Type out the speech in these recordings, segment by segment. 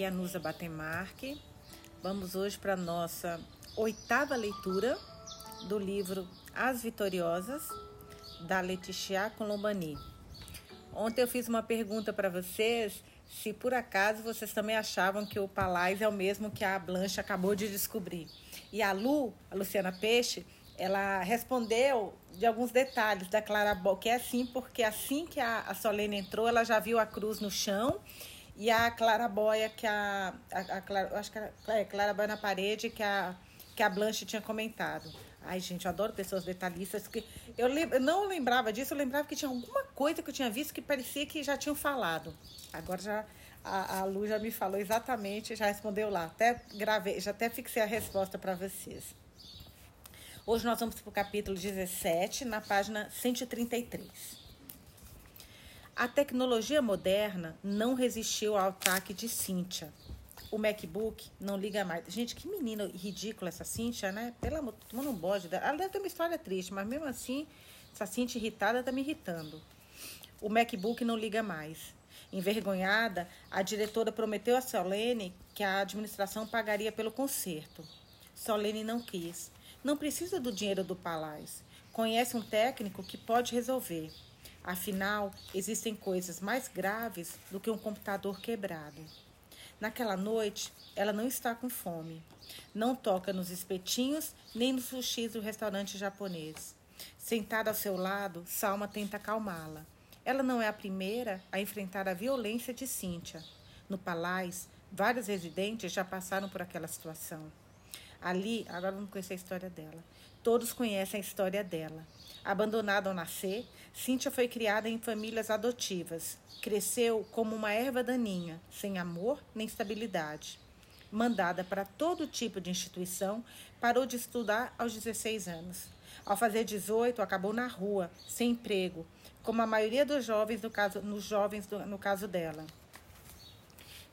Aqui é a Nusa Batemarque. Vamos hoje para a nossa oitava leitura do livro As Vitoriosas, da Leticia Colombani. Ontem eu fiz uma pergunta para vocês se por acaso vocês também achavam que o Palais é o mesmo que a Blanche acabou de descobrir. E a Lu, a Luciana Peixe, ela respondeu de alguns detalhes da Clara que é assim, porque assim que a Solene entrou, ela já viu a cruz no chão e a clarabóia que a, a, a Clara, acho que era, é, clarabóia na parede que a, que a Blanche tinha comentado. Ai, gente, eu adoro pessoas detalhistas. Que eu, lem, eu não lembrava disso, eu lembrava que tinha alguma coisa que eu tinha visto que parecia que já tinham falado. Agora já a, a Lu já me falou exatamente, já respondeu lá. Até gravei, já até fixei a resposta para vocês. Hoje nós vamos para o capítulo 17, na página 133. A tecnologia moderna não resistiu ao ataque de Cynthia. O MacBook não liga mais. Gente, que menina ridícula essa Cynthia, né? Pelo amor, todo mundo bode. Ela deve ter uma história triste, mas mesmo assim, essa Cynthia irritada tá me irritando. O MacBook não liga mais. Envergonhada, a diretora prometeu a Solene que a administração pagaria pelo conserto. Solene não quis. Não precisa do dinheiro do Palais. Conhece um técnico que pode resolver. Afinal, existem coisas mais graves do que um computador quebrado. Naquela noite, ela não está com fome. Não toca nos espetinhos nem nos sushis do restaurante japonês. Sentada ao seu lado, Salma tenta acalmá-la. Ela não é a primeira a enfrentar a violência de Cíntia. No Palais, vários residentes já passaram por aquela situação. Ali, agora vamos conhecer a história dela. Todos conhecem a história dela. Abandonada ao nascer, Cíntia foi criada em famílias adotivas. Cresceu como uma erva daninha, sem amor nem estabilidade. Mandada para todo tipo de instituição, parou de estudar aos 16 anos. Ao fazer 18, acabou na rua, sem emprego, como a maioria dos jovens no caso, nos jovens do, no caso dela.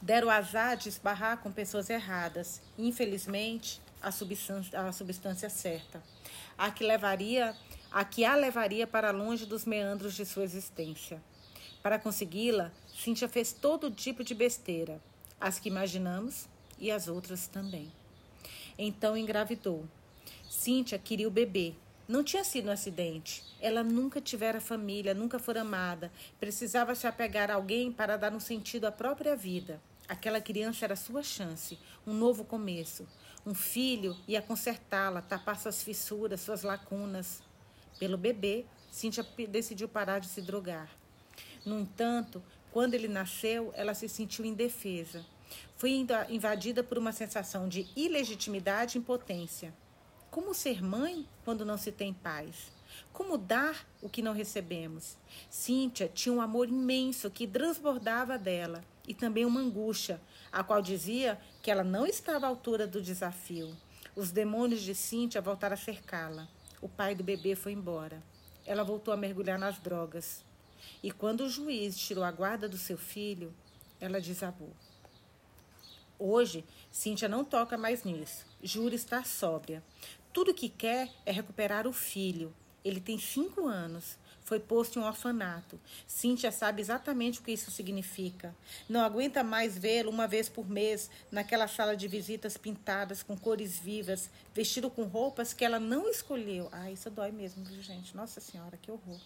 Deram azar de esbarrar com pessoas erradas. Infelizmente, a substância, a substância certa a que levaria a que a levaria para longe dos meandros de sua existência. Para consegui-la, Cíntia fez todo tipo de besteira, as que imaginamos e as outras também. Então engravidou. Cíntia queria o bebê. Não tinha sido um acidente. Ela nunca tivera família, nunca fora amada. Precisava se apegar a alguém para dar um sentido à própria vida. Aquela criança era sua chance, um novo começo. Um filho ia consertá-la, tapar suas fissuras, suas lacunas. Pelo bebê, Cíntia decidiu parar de se drogar. No entanto, quando ele nasceu, ela se sentiu indefesa. Foi invadida por uma sensação de ilegitimidade e impotência. Como ser mãe quando não se tem pais? Como dar o que não recebemos? Cíntia tinha um amor imenso que transbordava dela e também uma angústia, a qual dizia que ela não estava à altura do desafio. Os demônios de Cíntia voltaram a cercá-la. O pai do bebê foi embora. Ela voltou a mergulhar nas drogas. E quando o juiz tirou a guarda do seu filho, ela desabou. Hoje, Cíntia não toca mais nisso. Jura estar sóbria. Tudo que quer é recuperar o filho. Ele tem cinco anos foi posto em um orfanato. Cíntia sabe exatamente o que isso significa. Não aguenta mais vê-lo uma vez por mês naquela sala de visitas pintadas com cores vivas, vestido com roupas que ela não escolheu. Ah, isso dói mesmo, gente? Nossa Senhora, que horror.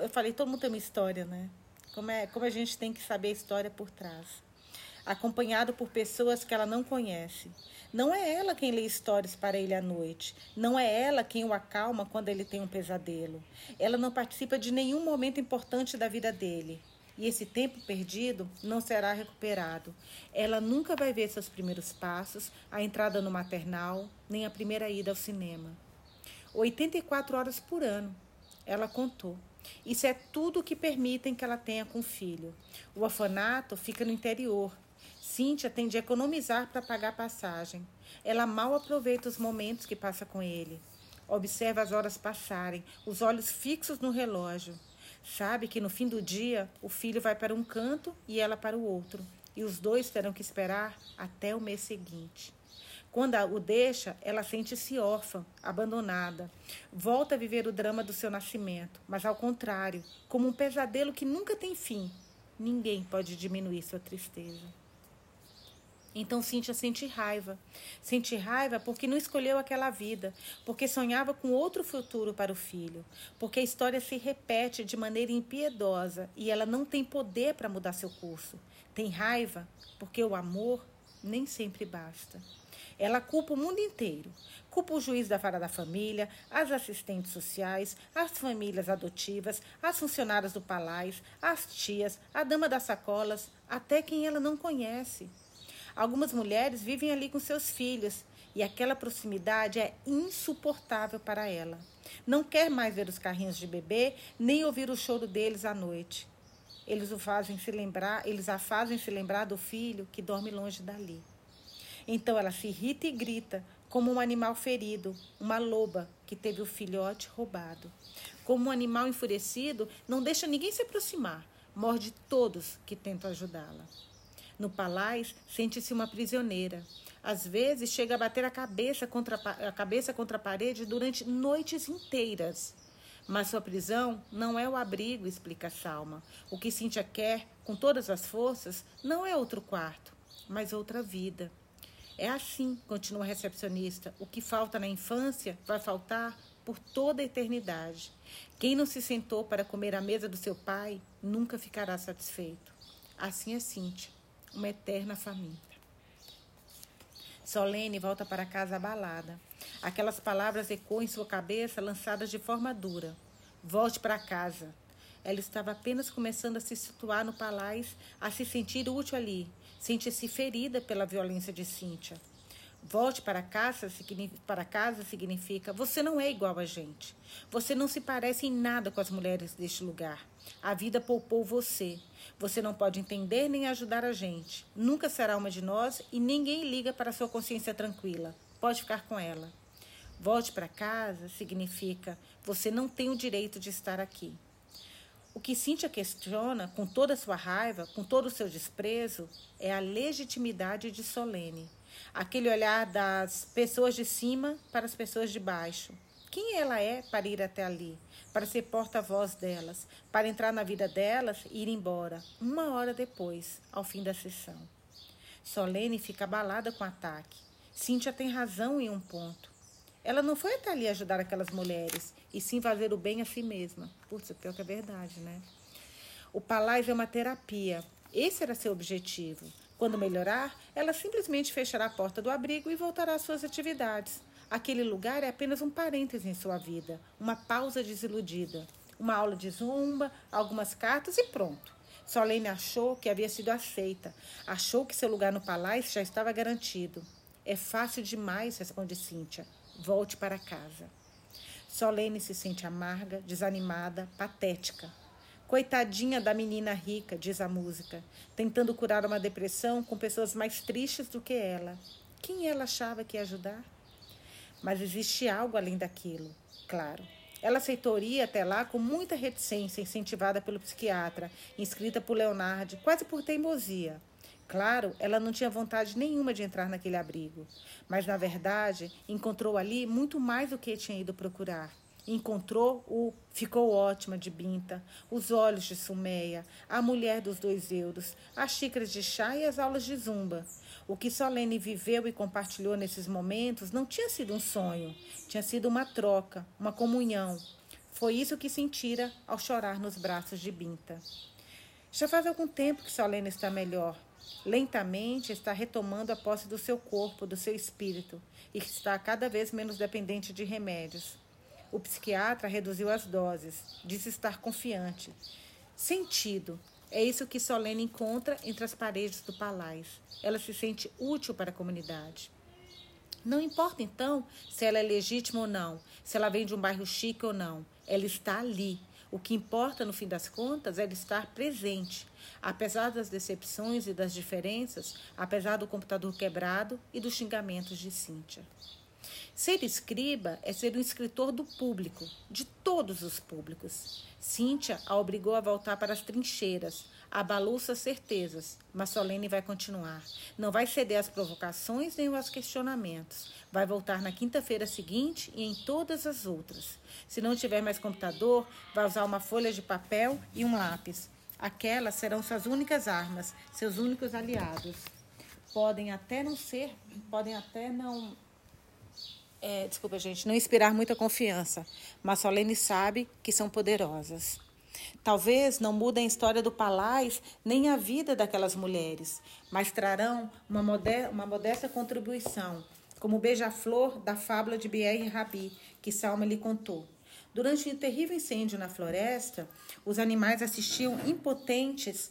Eu falei, todo mundo tem uma história, né? Como, é, como a gente tem que saber a história por trás. Acompanhado por pessoas que ela não conhece. Não é ela quem lê histórias para ele à noite. Não é ela quem o acalma quando ele tem um pesadelo. Ela não participa de nenhum momento importante da vida dele. E esse tempo perdido não será recuperado. Ela nunca vai ver seus primeiros passos, a entrada no maternal, nem a primeira ida ao cinema. 84 horas por ano, ela contou. Isso é tudo o que permitem que ela tenha com o filho. O orfanato fica no interior, Cíntia tem de economizar para pagar passagem. Ela mal aproveita os momentos que passa com ele. Observa as horas passarem, os olhos fixos no relógio. Sabe que no fim do dia o filho vai para um canto e ela para o outro, e os dois terão que esperar até o mês seguinte. Quando o deixa, ela sente-se órfã, abandonada. Volta a viver o drama do seu nascimento, mas ao contrário, como um pesadelo que nunca tem fim. Ninguém pode diminuir sua tristeza. Então Cíntia sente raiva. Sente raiva porque não escolheu aquela vida, porque sonhava com outro futuro para o filho, porque a história se repete de maneira impiedosa e ela não tem poder para mudar seu curso. Tem raiva porque o amor nem sempre basta. Ela culpa o mundo inteiro. Culpa o juiz da vara da família, as assistentes sociais, as famílias adotivas, as funcionárias do palais, as tias, a dama das sacolas, até quem ela não conhece. Algumas mulheres vivem ali com seus filhos e aquela proximidade é insuportável para ela. Não quer mais ver os carrinhos de bebê, nem ouvir o choro deles à noite. Eles o fazem se lembrar, eles a fazem se lembrar do filho que dorme longe dali. Então ela se irrita e grita, como um animal ferido, uma loba que teve o filhote roubado. Como um animal enfurecido, não deixa ninguém se aproximar, morde todos que tentam ajudá-la. No palais, sente-se uma prisioneira. Às vezes, chega a bater a cabeça, contra a cabeça contra a parede durante noites inteiras. Mas sua prisão não é o abrigo, explica Salma. O que Cíntia quer, com todas as forças, não é outro quarto, mas outra vida. É assim, continua a recepcionista. O que falta na infância vai faltar por toda a eternidade. Quem não se sentou para comer à mesa do seu pai nunca ficará satisfeito. Assim é Cíntia uma eterna faminta. Solene volta para casa abalada. Aquelas palavras ecoam em sua cabeça, lançadas de forma dura. Volte para casa. Ela estava apenas começando a se situar no palácio, a se sentir útil ali. Sente-se ferida pela violência de Cíntia. Volte para casa, para casa significa você não é igual a gente. Você não se parece em nada com as mulheres deste lugar. A vida poupou você. Você não pode entender nem ajudar a gente. Nunca será uma de nós e ninguém liga para sua consciência tranquila. Pode ficar com ela. Volte para casa significa você não tem o direito de estar aqui. O que Cíntia questiona, com toda a sua raiva, com todo o seu desprezo, é a legitimidade de Solene aquele olhar das pessoas de cima para as pessoas de baixo. Quem ela é para ir até ali, para ser porta-voz delas, para entrar na vida delas e ir embora, uma hora depois, ao fim da sessão. Solene fica abalada com o ataque. Cíntia tem razão em um ponto. Ela não foi até ali ajudar aquelas mulheres, e sim fazer o bem a si mesma. Putz, pior que é verdade, né? O palácio é uma terapia. Esse era seu objetivo. Quando melhorar, ela simplesmente fechará a porta do abrigo e voltará às suas atividades. Aquele lugar é apenas um parêntese em sua vida, uma pausa desiludida. Uma aula de zumba, algumas cartas e pronto. Solene achou que havia sido aceita. Achou que seu lugar no palácio já estava garantido. É fácil demais, responde Cíntia. Volte para casa. Solene se sente amarga, desanimada, patética. Coitadinha da menina rica, diz a música, tentando curar uma depressão com pessoas mais tristes do que ela. Quem ela achava que ia ajudar? Mas existe algo além daquilo, claro. Ela aceitou ir até lá com muita reticência, incentivada pelo psiquiatra, inscrita por Leonardo, quase por teimosia. Claro, ela não tinha vontade nenhuma de entrar naquele abrigo, mas na verdade encontrou ali muito mais do que tinha ido procurar. Encontrou o Ficou ótima de Binta, os olhos de Sumeia, a mulher dos dois euros, as xícaras de chá e as aulas de zumba. O que Solene viveu e compartilhou nesses momentos não tinha sido um sonho, tinha sido uma troca, uma comunhão. Foi isso que sentira ao chorar nos braços de Binta. Já faz algum tempo que Solene está melhor. Lentamente está retomando a posse do seu corpo, do seu espírito, e está cada vez menos dependente de remédios. O psiquiatra reduziu as doses, disse estar confiante. Sentido. É isso que Solene encontra entre as paredes do palácio. Ela se sente útil para a comunidade. Não importa, então, se ela é legítima ou não, se ela vem de um bairro chique ou não. Ela está ali. O que importa, no fim das contas, é ela estar presente. Apesar das decepções e das diferenças, apesar do computador quebrado e dos xingamentos de Cíntia. Ser escriba é ser um escritor do público, de todos os públicos. Cíntia a obrigou a voltar para as trincheiras, abalou suas certezas, mas Solene vai continuar. Não vai ceder às provocações nem aos questionamentos. Vai voltar na quinta-feira seguinte e em todas as outras. Se não tiver mais computador, vai usar uma folha de papel e um lápis. Aquelas serão suas únicas armas, seus únicos aliados. podem até não ser, podem até não. É, desculpa, gente, não inspirar muita confiança, mas Solene sabe que são poderosas. Talvez não mudem a história do Palais nem a vida daquelas mulheres, mas trarão uma, modesta, uma modesta contribuição, como o beija-flor da fábula de e Rabi, que Salma lhe contou. Durante um terrível incêndio na floresta, os animais assistiam impotentes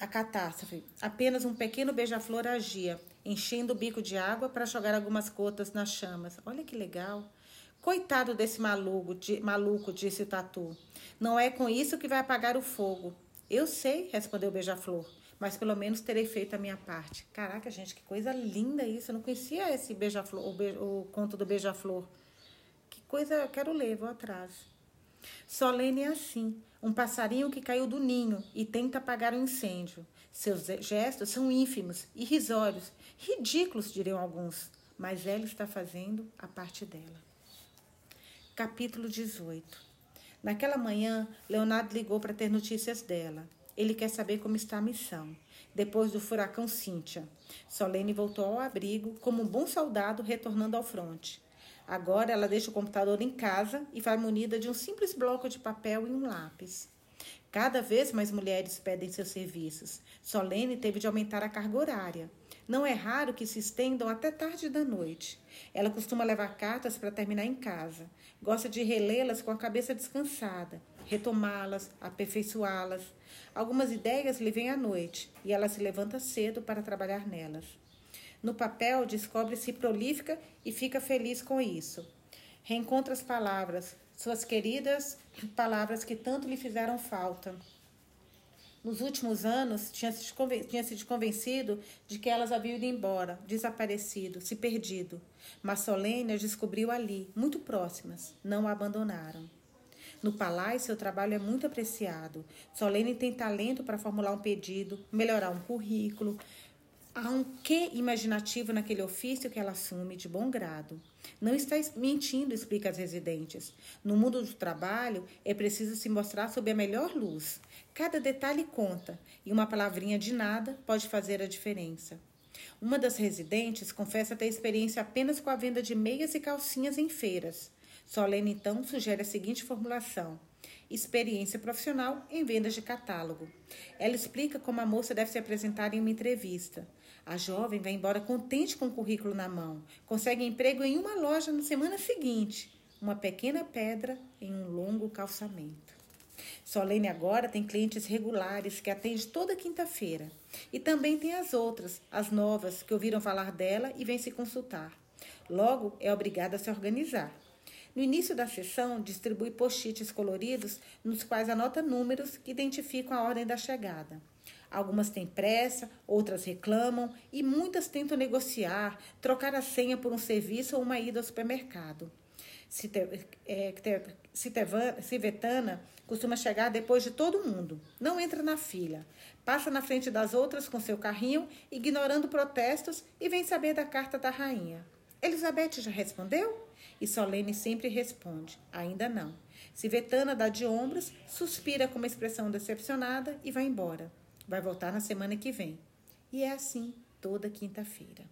à catástrofe. Apenas um pequeno beija-flor agia, enchendo o bico de água para jogar algumas gotas nas chamas. Olha que legal! Coitado desse maluco, maluco, disse o tatu. Não é com isso que vai apagar o fogo. Eu sei, respondeu o beija-flor, mas pelo menos terei feito a minha parte. Caraca, gente, que coisa linda isso. Eu não conhecia esse beija-flor, o, be o conto do beija-flor. Que coisa, quero ler, vou atrás. Solene é assim, um passarinho que caiu do ninho e tenta apagar o um incêndio. Seus gestos são ínfimos, irrisórios, ridículos, diriam alguns, mas ela está fazendo a parte dela. Capítulo 18 Naquela manhã, Leonardo ligou para ter notícias dela. Ele quer saber como está a missão. Depois do furacão Cíntia, Solene voltou ao abrigo como um bom soldado retornando ao fronte. Agora ela deixa o computador em casa e vai munida de um simples bloco de papel e um lápis. Cada vez mais mulheres pedem seus serviços. Solene teve de aumentar a carga horária. Não é raro que se estendam até tarde da noite. Ela costuma levar cartas para terminar em casa. Gosta de relê-las com a cabeça descansada, retomá-las, aperfeiçoá-las. Algumas ideias lhe vêm à noite e ela se levanta cedo para trabalhar nelas. No papel, descobre-se prolífica e fica feliz com isso. Reencontra as palavras, suas queridas palavras que tanto lhe fizeram falta. Nos últimos anos, tinha se, convencido de que elas haviam ido embora, desaparecido, se perdido. Mas Solene as descobriu ali, muito próximas. Não a abandonaram. No palácio, seu trabalho é muito apreciado. Solene tem talento para formular um pedido, melhorar um currículo, Há um quê imaginativo naquele ofício que ela assume de bom grado. Não está mentindo, explica as residentes. No mundo do trabalho, é preciso se mostrar sob a melhor luz. Cada detalhe conta, e uma palavrinha de nada pode fazer a diferença. Uma das residentes confessa ter experiência apenas com a venda de meias e calcinhas em feiras. Solene, então, sugere a seguinte formulação: experiência profissional em vendas de catálogo. Ela explica como a moça deve se apresentar em uma entrevista. A jovem vai embora contente com o currículo na mão. Consegue emprego em uma loja na semana seguinte. Uma pequena pedra em um longo calçamento. Solene agora tem clientes regulares que atende toda quinta-feira. E também tem as outras, as novas, que ouviram falar dela e vêm se consultar. Logo, é obrigada a se organizar. No início da sessão, distribui post-its coloridos nos quais anota números que identificam a ordem da chegada. Algumas têm pressa, outras reclamam e muitas tentam negociar, trocar a senha por um serviço ou uma ida ao supermercado. Civetana é, costuma chegar depois de todo mundo. Não entra na fila. Passa na frente das outras com seu carrinho, ignorando protestos e vem saber da carta da rainha. Elizabeth já respondeu? E Solene sempre responde: ainda não. Civetana dá de ombros, suspira com uma expressão decepcionada e vai embora. Vai voltar na semana que vem. E é assim toda quinta-feira.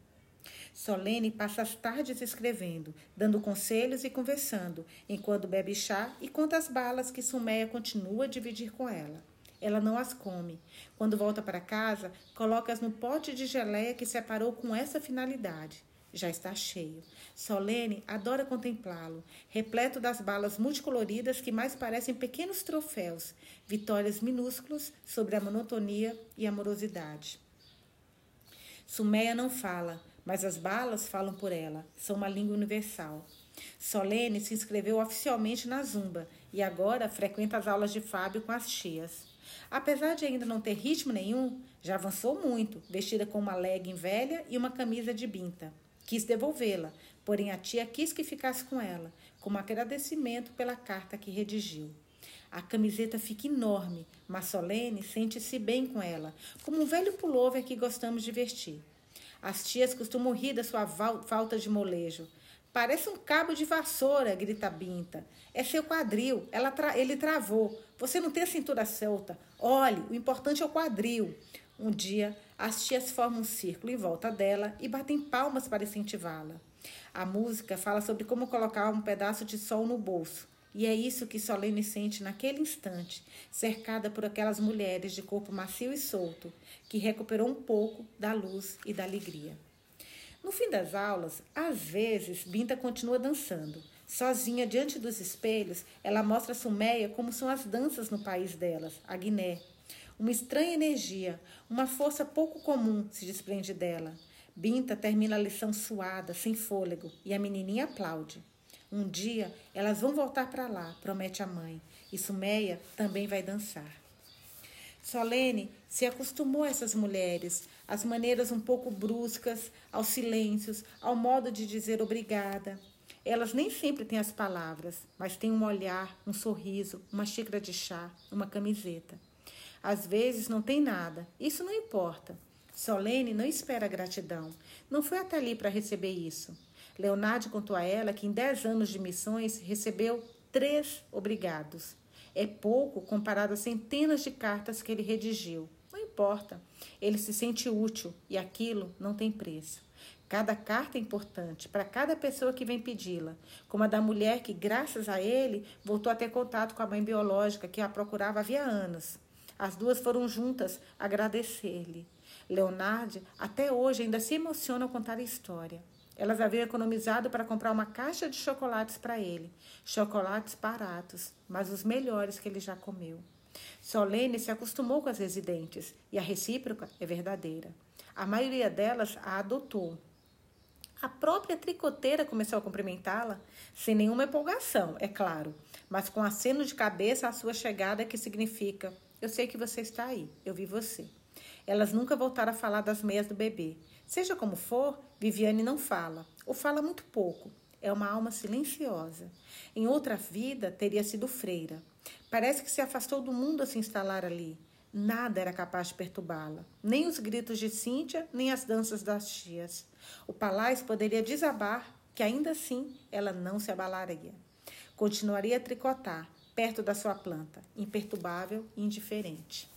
Solene passa as tardes escrevendo, dando conselhos e conversando, enquanto bebe chá e conta as balas que Sumeia continua a dividir com ela. Ela não as come. Quando volta para casa, coloca-as no pote de geleia que separou com essa finalidade. Já está cheio. Solene adora contemplá-lo, repleto das balas multicoloridas que mais parecem pequenos troféus, vitórias minúsculas sobre a monotonia e amorosidade. Sumeia não fala, mas as balas falam por ela, são uma língua universal. Solene se inscreveu oficialmente na Zumba e agora frequenta as aulas de Fábio com as tias. Apesar de ainda não ter ritmo nenhum, já avançou muito, vestida com uma legging velha e uma camisa de binta. Quis devolvê-la, porém a tia quis que ficasse com ela, como agradecimento pela carta que redigiu. A camiseta fica enorme, mas Solene sente-se bem com ela, como um velho pullover que gostamos de vestir. As tias costumam rir da sua falta de molejo. Parece um cabo de vassoura, grita Binta. É seu quadril, tra ele travou. Você não tem a cintura solta. Olhe, o importante é o quadril. Um dia, As tias formam um círculo em volta dela e batem palmas para incentivá-la. A música fala sobre como colocar um pedaço de sol no bolso. E é isso que Solene sente naquele instante, cercada por aquelas mulheres de corpo macio e solto, que recuperou um pouco da luz e da alegria. No fim das aulas, às vezes, Binta continua dançando. Sozinha diante dos espelhos, ela mostra a Sumeia como são as danças no país delas, a Guiné. Uma estranha energia, uma força pouco comum se desprende dela. Binta termina a lição suada, sem fôlego, e a menininha aplaude. Um dia elas vão voltar para lá, promete a mãe, e Sumeia também vai dançar. Solene se acostumou a essas mulheres, às maneiras um pouco bruscas, aos silêncios, ao modo de dizer obrigada. Elas nem sempre têm as palavras, mas têm um olhar, um sorriso, uma xícara de chá, uma camiseta. Às vezes não tem nada, isso não importa. Solene não espera gratidão. Não foi até ali para receber isso. Leonardo contou a ela que em dez anos de missões recebeu três obrigados. É pouco comparado às centenas de cartas que ele redigiu. Não importa. Ele se sente útil e aquilo não tem preço. Cada carta é importante para cada pessoa que vem pedi-la, como a da mulher que, graças a ele, voltou a ter contato com a mãe biológica que a procurava havia anos. As duas foram juntas agradecer-lhe. Leonardo até hoje ainda se emociona ao contar a história. Elas haviam economizado para comprar uma caixa de chocolates para ele. Chocolates baratos, mas os melhores que ele já comeu. Solene se acostumou com as residentes e a recíproca é verdadeira. A maioria delas a adotou. A própria tricoteira começou a cumprimentá-la, sem nenhuma empolgação, é claro, mas com aceno de cabeça à sua chegada, que significa: Eu sei que você está aí, eu vi você. Elas nunca voltaram a falar das meias do bebê. Seja como for, Viviane não fala, ou fala muito pouco. É uma alma silenciosa. Em outra vida, teria sido freira. Parece que se afastou do mundo a se instalar ali. Nada era capaz de perturbá-la, nem os gritos de Cíntia, nem as danças das tias. O palácio poderia desabar, que ainda assim ela não se abalaria. Continuaria a tricotar, perto da sua planta, imperturbável e indiferente.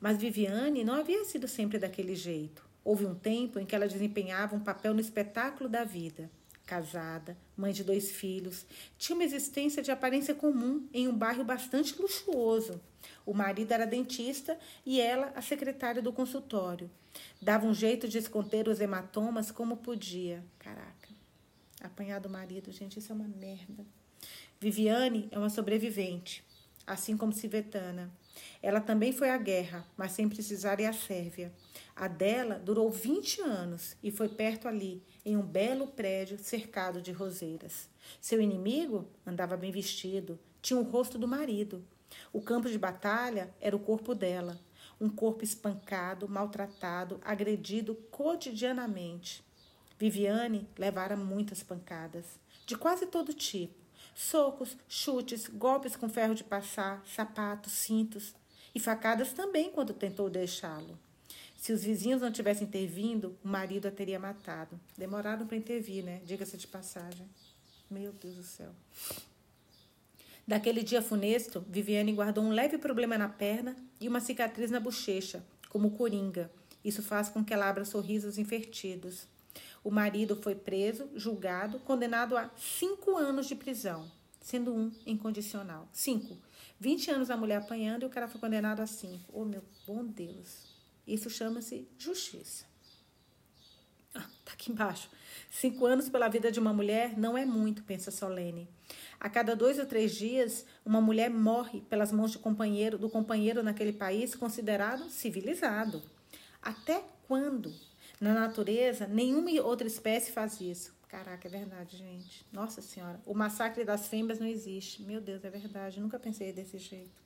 Mas Viviane não havia sido sempre daquele jeito. Houve um tempo em que ela desempenhava um papel no espetáculo da vida. Casada, mãe de dois filhos, tinha uma existência de aparência comum em um bairro bastante luxuoso. O marido era dentista e ela a secretária do consultório. Dava um jeito de esconder os hematomas como podia. Caraca, apanhar do marido, gente, isso é uma merda. Viviane é uma sobrevivente, assim como Civetana. Ela também foi à guerra, mas sem precisar ir à Sérvia. A dela durou 20 anos e foi perto ali, em um belo prédio cercado de roseiras. Seu inimigo andava bem vestido, tinha o rosto do marido. O campo de batalha era o corpo dela, um corpo espancado, maltratado, agredido cotidianamente. Viviane levara muitas pancadas, de quase todo tipo socos, chutes, golpes com ferro de passar, sapatos, cintos e facadas também quando tentou deixá-lo. Se os vizinhos não tivessem intervindo, o marido a teria matado. Demoraram para intervir, né? Diga-se de passagem. Meu Deus do céu. Daquele dia funesto, Viviane guardou um leve problema na perna e uma cicatriz na bochecha, como coringa. Isso faz com que ela abra sorrisos invertidos. O marido foi preso, julgado, condenado a cinco anos de prisão, sendo um incondicional. Cinco. Vinte anos a mulher apanhando e o cara foi condenado a cinco. Oh, meu bom Deus. Isso chama-se justiça. Ah, tá aqui embaixo. Cinco anos pela vida de uma mulher não é muito, pensa Solene. A cada dois ou três dias, uma mulher morre pelas mãos de companheiro, do companheiro naquele país considerado civilizado. Até quando? Na natureza, nenhuma outra espécie faz isso. Caraca, é verdade, gente. Nossa Senhora. O massacre das fêmeas não existe. Meu Deus, é verdade. Nunca pensei desse jeito.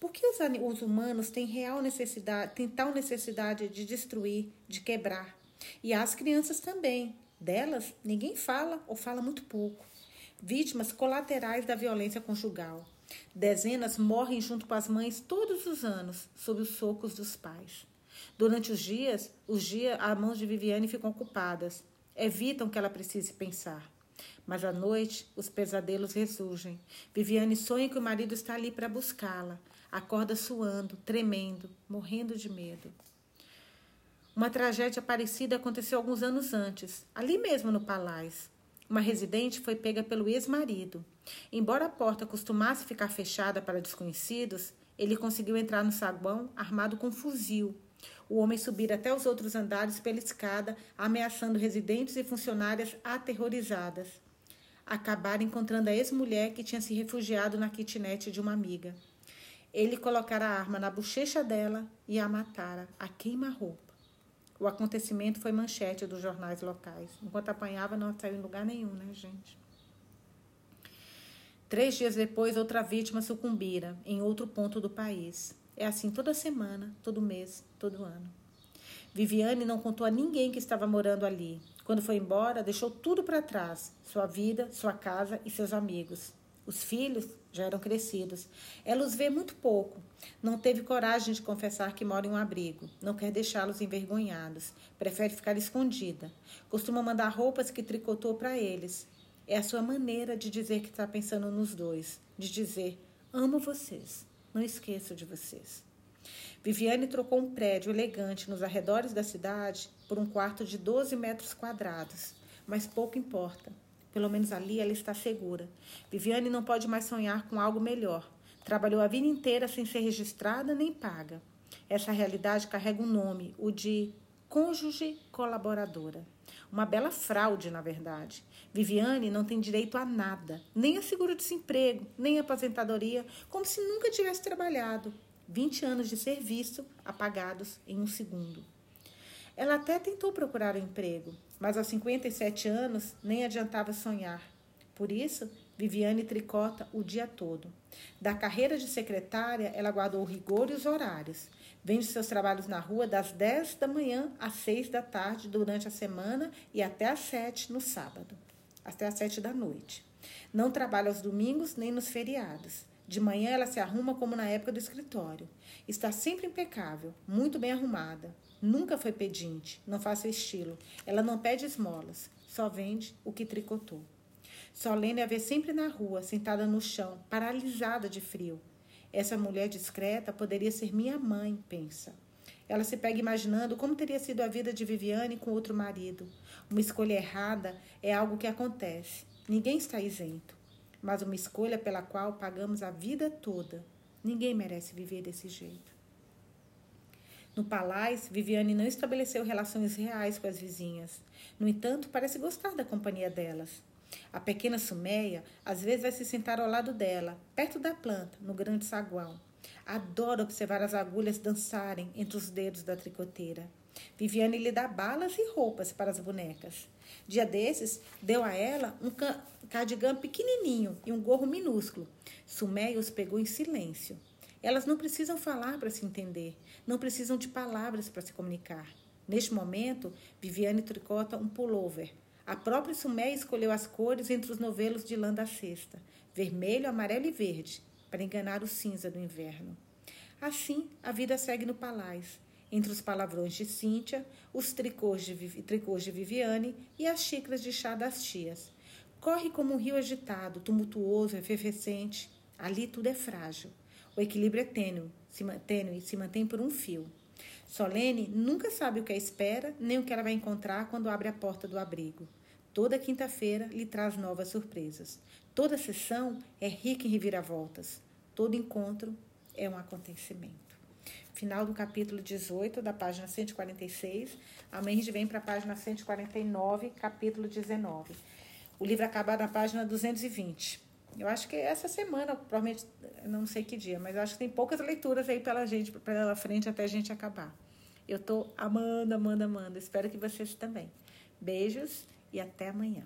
Por que os, os humanos têm real necessidade, têm tal necessidade de destruir, de quebrar? E as crianças também. Delas, ninguém fala ou fala muito pouco. Vítimas colaterais da violência conjugal. Dezenas morrem junto com as mães todos os anos, sob os socos dos pais. Durante os dias, os dias, as mãos de Viviane ficam ocupadas, evitam que ela precise pensar. Mas à noite, os pesadelos ressurgem. Viviane sonha que o marido está ali para buscá-la. Acorda suando, tremendo, morrendo de medo. Uma tragédia parecida aconteceu alguns anos antes, ali mesmo no palácio. Uma residente foi pega pelo ex-marido. Embora a porta costumasse ficar fechada para desconhecidos, ele conseguiu entrar no saguão armado com um fuzil. O homem subira até os outros andares pela escada, ameaçando residentes e funcionárias aterrorizadas. Acabaram encontrando a ex-mulher que tinha se refugiado na kitnet de uma amiga. Ele colocara a arma na bochecha dela e a matara a queima-roupa. O acontecimento foi manchete dos jornais locais. Enquanto apanhava, não saiu em lugar nenhum, né, gente? Três dias depois, outra vítima sucumbira em outro ponto do país. É assim toda semana, todo mês, todo ano. Viviane não contou a ninguém que estava morando ali. Quando foi embora, deixou tudo para trás: sua vida, sua casa e seus amigos. Os filhos já eram crescidos. Ela os vê muito pouco. Não teve coragem de confessar que mora em um abrigo. Não quer deixá-los envergonhados. Prefere ficar escondida. Costuma mandar roupas que tricotou para eles. É a sua maneira de dizer que está pensando nos dois. De dizer: amo vocês. Não esqueço de vocês. Viviane trocou um prédio elegante nos arredores da cidade por um quarto de 12 metros quadrados. Mas pouco importa. Pelo menos ali ela está segura. Viviane não pode mais sonhar com algo melhor. Trabalhou a vida inteira sem ser registrada nem paga. Essa realidade carrega um nome, o de cônjuge colaboradora. Uma bela fraude, na verdade. Viviane não tem direito a nada, nem a seguro-desemprego, nem a aposentadoria, como se nunca tivesse trabalhado. 20 anos de serviço apagados em um segundo. Ela até tentou procurar um emprego, mas aos 57 anos nem adiantava sonhar. Por isso, Viviane tricota o dia todo. Da carreira de secretária, ela guardou o rigor e os horários. Vende seus trabalhos na rua das 10 da manhã às 6 da tarde durante a semana e até às 7 no sábado, até às 7 da noite. Não trabalha aos domingos nem nos feriados. De manhã ela se arruma como na época do escritório. Está sempre impecável, muito bem arrumada. Nunca foi pedinte, não faz seu estilo. Ela não pede esmolas, só vende o que tricotou. Solene a vê sempre na rua, sentada no chão, paralisada de frio. Essa mulher discreta poderia ser minha mãe, pensa. Ela se pega imaginando como teria sido a vida de Viviane com outro marido. Uma escolha errada é algo que acontece. Ninguém está isento. Mas uma escolha pela qual pagamos a vida toda. Ninguém merece viver desse jeito. No palácio, Viviane não estabeleceu relações reais com as vizinhas. No entanto, parece gostar da companhia delas. A pequena Sumeia às vezes vai se sentar ao lado dela, perto da planta, no grande saguão. Adora observar as agulhas dançarem entre os dedos da tricoteira. Viviane lhe dá balas e roupas para as bonecas. Dia desses, deu a ela um cardigan pequenininho e um gorro minúsculo. Sumeia os pegou em silêncio. Elas não precisam falar para se entender, não precisam de palavras para se comunicar. Neste momento, Viviane tricota um pullover. A própria Sumé escolheu as cores entre os novelos de lã da cesta, vermelho, amarelo e verde, para enganar o cinza do inverno. Assim, a vida segue no palácio, entre os palavrões de Cíntia, os tricôs de, tricôs de Viviane e as xícaras de chá das tias. Corre como um rio agitado, tumultuoso, efervescente. Ali tudo é frágil. O equilíbrio é tênue, se, tênue, se mantém por um fio. Solene nunca sabe o que espera, nem o que ela vai encontrar quando abre a porta do abrigo. Toda quinta-feira lhe traz novas surpresas. Toda sessão é rica em reviravoltas. Todo encontro é um acontecimento. Final do capítulo 18, da página 146. Amanhã a gente vem para a página 149, capítulo 19. O livro acaba na página 220. Eu acho que essa semana, provavelmente, não sei que dia, mas acho que tem poucas leituras aí pela gente, pela frente até a gente acabar. Eu tô amando, amando, amando. Espero que vocês também. Beijos e até amanhã.